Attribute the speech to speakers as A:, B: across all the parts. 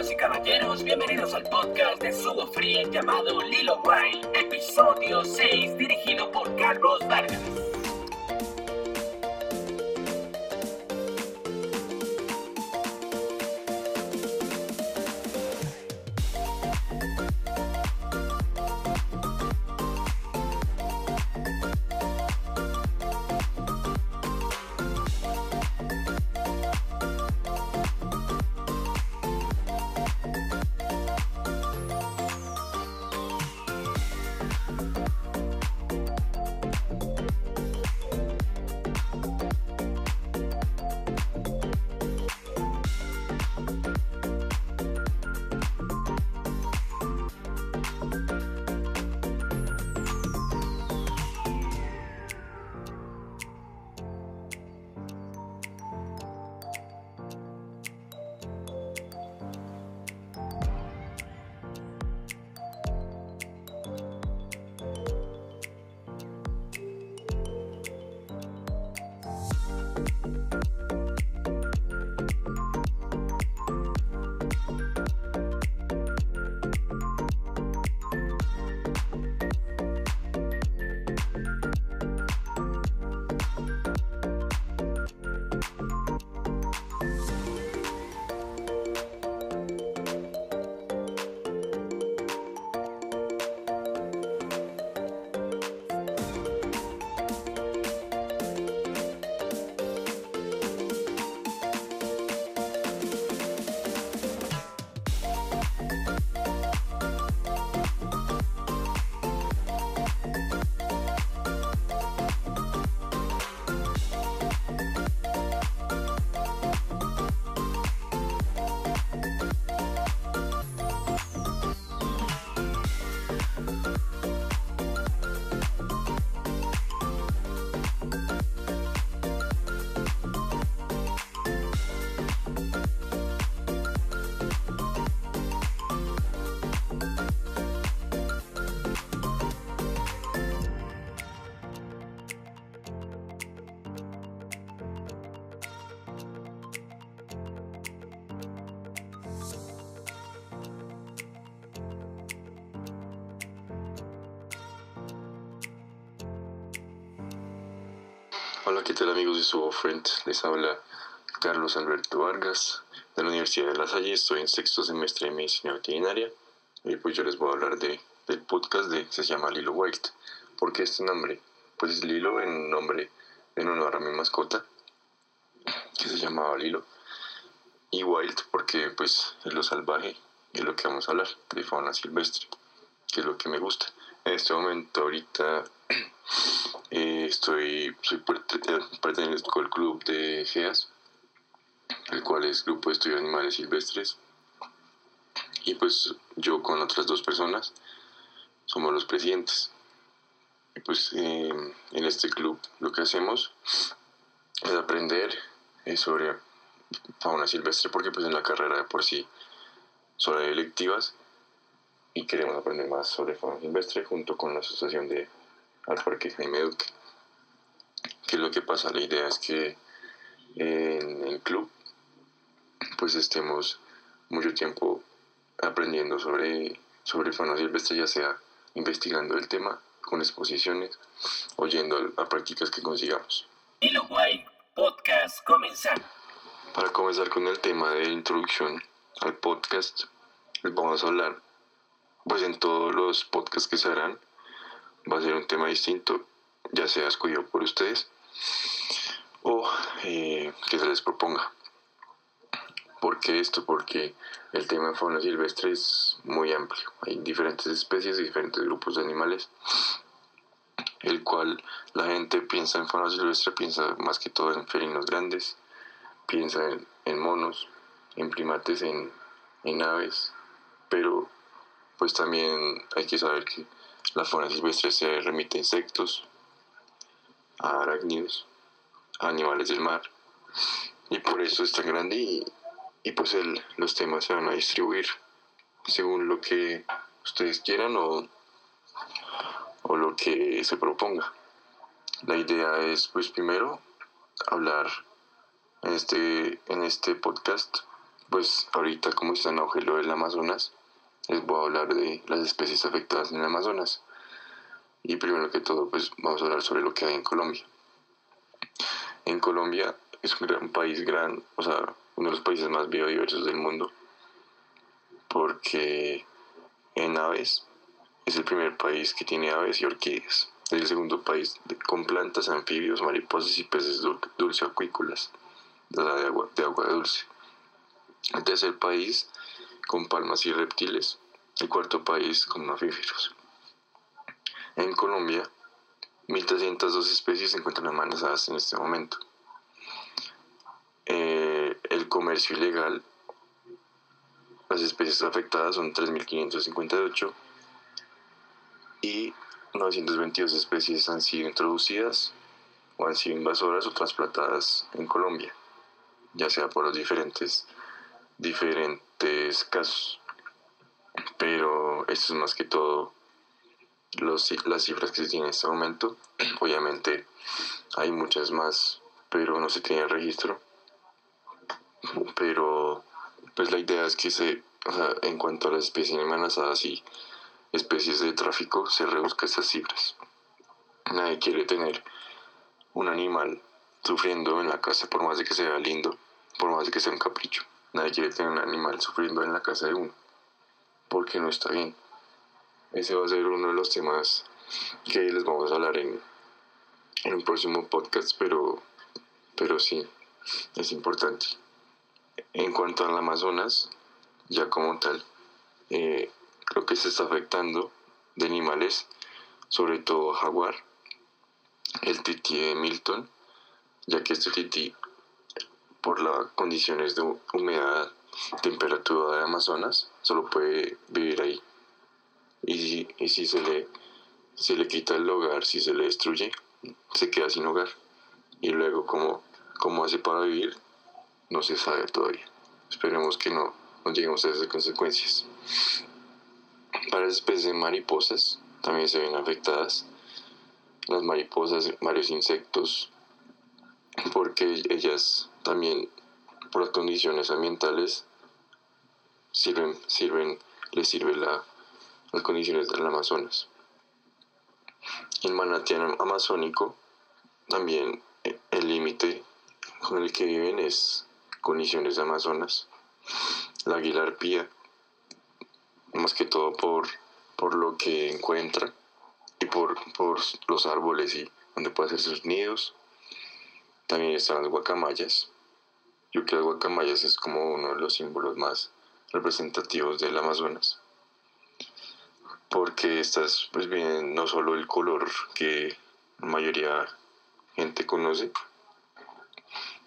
A: Y caballeros, bienvenidos al podcast de Sugo Free llamado Lilo Wild, episodio 6, dirigido por Carlos Vargas.
B: Hola, ¿qué tal amigos de su Friend? Les habla Carlos Alberto Vargas de la Universidad de La Salle. Estoy en sexto semestre de Medicina Veterinaria y pues yo les voy a hablar de, del podcast de se llama Lilo Wild. ¿Por qué este nombre? Pues es Lilo en nombre en honor a mi mascota que se llamaba Lilo y Wild porque pues es lo salvaje y es lo que vamos a hablar de fauna silvestre que es lo que me gusta. En este momento ahorita eh, estoy, soy pertenezco al club de GEAS, el cual es Grupo de Estudios de Animales Silvestres. Y pues yo con otras dos personas somos los presidentes. Y pues eh, en este club lo que hacemos es aprender eh, sobre fauna silvestre, porque pues en la carrera de por sí son electivas y queremos aprender más sobre fauna silvestre junto con la asociación de al Parque Jaime Duque. ¿Qué es lo que pasa? La idea es que en el club pues estemos mucho tiempo aprendiendo sobre, sobre fauna silvestre, ya sea investigando el tema con exposiciones o yendo a, prácticas que consigamos.
A: Y lo guay, podcast comenzar.
B: Para comenzar con el tema de introducción al podcast, les vamos a hablar, pues en todos los podcasts que se harán, va a ser un tema distinto, ya sea escogido por ustedes o eh, que se les proponga. ¿Por qué esto? Porque el tema de fauna silvestre es muy amplio. Hay diferentes especies y diferentes grupos de animales, el cual la gente piensa en fauna silvestre, piensa más que todo en felinos grandes, piensa en, monos, en primates, en, en aves, pero pues también hay que saber que la fauna silvestre se remite a insectos, a arácnidos, a animales del mar. Y por eso es tan grande y, pues el, los temas se van a distribuir según lo que ustedes quieran o, o lo que se proponga. La idea es pues primero hablar en este, en este podcast pues ahorita como está en auge del Amazonas, les voy a hablar de las especies afectadas en el Amazonas. Y primero que todo, pues vamos a hablar sobre lo que hay en Colombia. En Colombia es un gran país, gran, o sea, uno de los países más biodiversos del mundo, porque en aves es el primer país que tiene aves y orquídeas. Es el segundo país con plantas, anfibios, mariposas y peces dulce acuícolas, de agua, de agua dulce. El tercer país con palmas y reptiles. El cuarto país con mamíferos. En Colombia, 1.302 especies se encuentran amenazadas en este momento. Eh, el comercio ilegal, las especies afectadas son 3.558 y 922 especies han sido introducidas o han sido invasoras o trasplantadas en Colombia, ya sea por los diferentes, diferentes casos. Pero esto es más que todo los, las cifras que se tienen en este momento. Obviamente hay muchas más, pero no se tiene registro. Pero pues la idea es que se, en cuanto a las especies amenazadas y especies de tráfico, se reduzca esas cifras. Nadie quiere tener un animal sufriendo en la casa por más de que sea lindo, por más de que sea un capricho. Nadie quiere tener un animal sufriendo en la casa de uno, porque no está bien. Ese va a ser uno de los temas que les vamos a hablar en, en un próximo podcast, pero, pero sí, es importante. En cuanto al Amazonas, ya como tal, eh, creo que se está afectando de animales, sobre todo jaguar, el tití de Milton, ya que este tití, por las condiciones de humedad, temperatura de Amazonas, solo puede vivir ahí. Y si, y si se, le, se le quita el hogar, si se le destruye, se queda sin hogar. Y luego, ¿cómo, cómo hace para vivir? No se sabe todavía. Esperemos que no, no lleguemos a esas consecuencias. Para las especies de mariposas también se ven afectadas. Las mariposas, varios insectos, porque ellas también, por las condiciones ambientales, sirven, sirven, les sirve la, las condiciones del Amazonas. El manantial amazónico, también eh, el límite con el que viven es condiciones de Amazonas. La águila arpía más que todo por, por lo que encuentra y por, por los árboles y donde puede hacer sus nidos. También están las guacamayas. Yo creo que guacamayas es como uno de los símbolos más representativos del Amazonas. Porque estas pues vienen no solo el color que la mayoría gente conoce,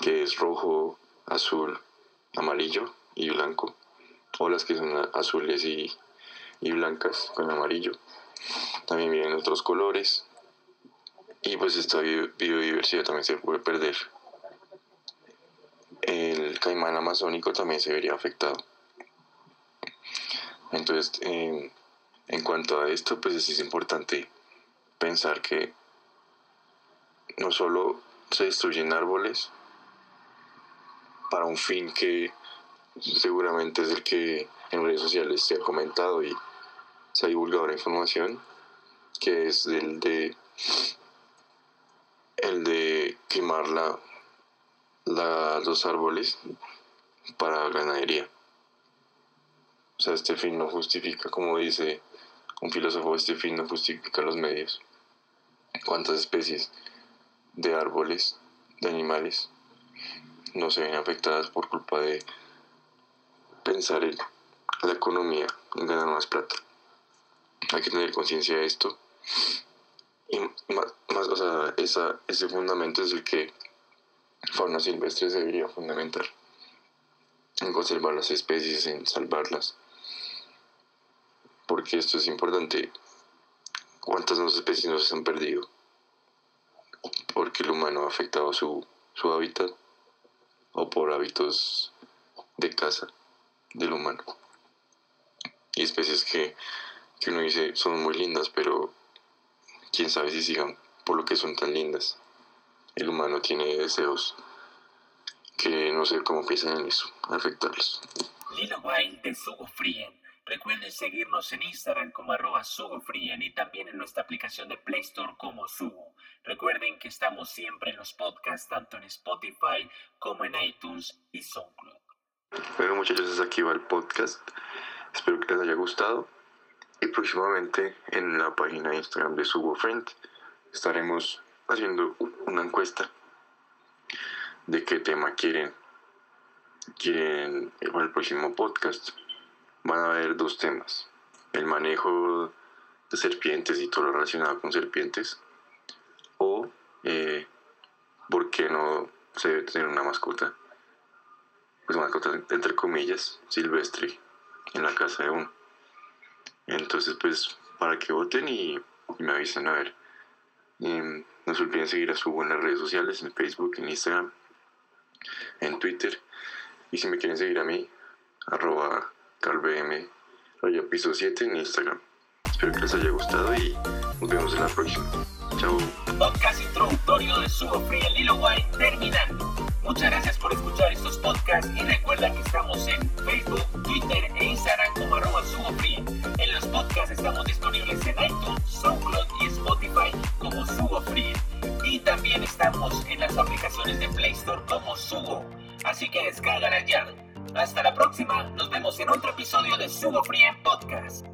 B: que es rojo, azul, amarillo y blanco, o las que son azules y, blancas con amarillo. También vienen otros colores y pues esta biodiversidad también se puede perder. El caimán amazónico también se vería afectado. Entonces, en cuanto a esto, pues es importante pensar que no solo se destruyen árboles para un fin que seguramente es el que en redes sociales se ha comentado y se ha divulgado la información, que es el de el de quemar la, los árboles para ganadería. O sea, este fin no justifica, como dice un filósofo, este fin no justifica los medios. ¿Cuántas especies de árboles, de animales, no se ven afectadas por culpa de pensar en la economía, en ganar más plata. Hay que tener conciencia de esto. Y más, o sea, esa, ese fundamento es el que fauna silvestre debería fundamentar. En conservar las especies, en salvarlas. Porque esto es importante. ¿Cuántas especies nos han perdido? Porque el humano ha afectado su, su hábitat o por hábitos de caza del humano. Y especies que, que uno dice son muy lindas, pero quién sabe si sigan por lo que son tan lindas. El humano tiene deseos que no sé cómo piensan en eso, afectarlos.
A: Lilo Wild de Sugo Frien. Recuerden seguirnos en Instagram como arroba SugoFrien y también en nuestra aplicación de Play Store como Sugo. Recuerden que estamos siempre en los podcasts, tanto en Spotify como en iTunes y SoundCloud.
B: Bueno muchachos, aquí va el podcast. Espero que les haya gustado. Y próximamente en la página de Instagram de Sugo Friend estaremos haciendo una encuesta de qué tema quieren quieren el próximo podcast van a haber dos temas. El manejo de serpientes y todo lo relacionado con serpientes o eh, por qué no se debe tener una mascota pues mascota entre comillas silvestre en la casa de uno. Entonces pues para que voten y, me avisen a ver. Em, no se olviden seguir a Subo en las redes sociales en Facebook en Instagram en Twitter. Y si me quieren seguir a mí, arroba carlbm, raya piso 7 en Instagram. Espero que les haya gustado y nos vemos en la próxima. Chao.
A: Podcast introductorio de Sugo Free en Lilo White terminando. Muchas gracias por escuchar estos podcasts y recuerda que estamos en Facebook, Twitter e Instagram como arroba Sugo Free. En los podcasts estamos disponibles en iTunes, SoundCloud y Spotify como Sugo Free y también estamos en las aplicaciones de Play Store como Sugo. Así que descárgala ya. Hasta la próxima, nos vemos en otro episodio de Sugo Free Podcast.